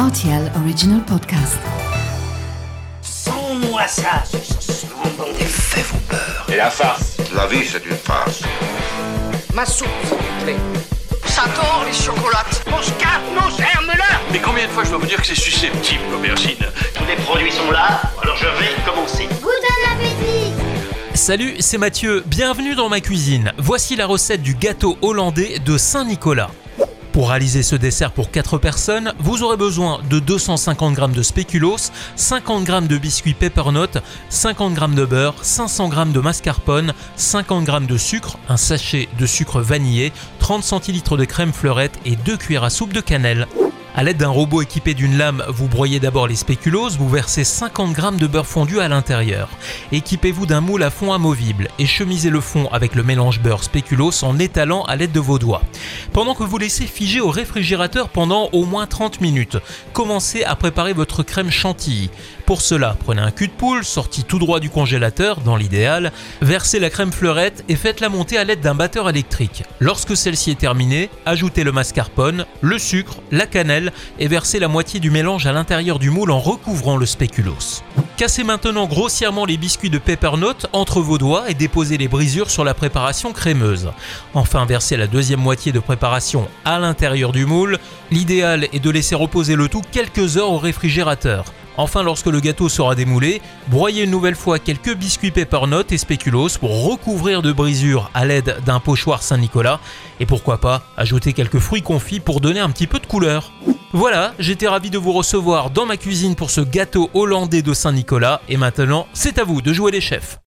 RTL Original Podcast. Sans-moi ça, ce monde des faits vos peurs. Et la farce La vie, c'est une farce. Ma soupe, s'il vous plaît. J'adore les chocolates. Mon scarpe, nos germes-là Mais combien de fois je dois vous dire que c'est susceptible, l'aubergine Tous les produits sont là, alors je vais commencer. Salut, c'est Mathieu, bienvenue dans ma cuisine. Voici la recette du gâteau hollandais de Saint-Nicolas. Pour réaliser ce dessert pour 4 personnes, vous aurez besoin de 250 g de spéculoos, 50 g de biscuits peppernote, 50 g de beurre, 500 g de mascarpone, 50 g de sucre, un sachet de sucre vanillé, 30 centilitres de crème fleurette et 2 cuillères à soupe de cannelle. A l'aide d'un robot équipé d'une lame, vous broyez d'abord les spéculoos, vous versez 50 g de beurre fondu à l'intérieur. Équipez-vous d'un moule à fond amovible et chemisez le fond avec le mélange beurre spéculoos en étalant à l'aide de vos doigts. Pendant que vous laissez figer au réfrigérateur pendant au moins 30 minutes, commencez à préparer votre crème chantilly. Pour cela, prenez un cul de poule sorti tout droit du congélateur, dans l'idéal, versez la crème fleurette et faites-la monter à l'aide d'un batteur électrique. Lorsque celle-ci est terminée, ajoutez le mascarpone, le sucre, la cannelle et versez la moitié du mélange à l'intérieur du moule en recouvrant le spéculoos. Cassez maintenant grossièrement les biscuits de peppernote entre vos doigts et déposez les brisures sur la préparation crémeuse. Enfin, versez la deuxième moitié de préparation à l'intérieur du moule. L'idéal est de laisser reposer le tout quelques heures au réfrigérateur. Enfin, lorsque le gâteau sera démoulé, broyez une nouvelle fois quelques biscuits peppernote et spéculoos pour recouvrir de brisures à l'aide d'un pochoir Saint-Nicolas et pourquoi pas ajouter quelques fruits confits pour donner un petit peu de couleur. Voilà, j'étais ravi de vous recevoir dans ma cuisine pour ce gâteau hollandais de Saint-Nicolas et maintenant, c'est à vous de jouer les chefs.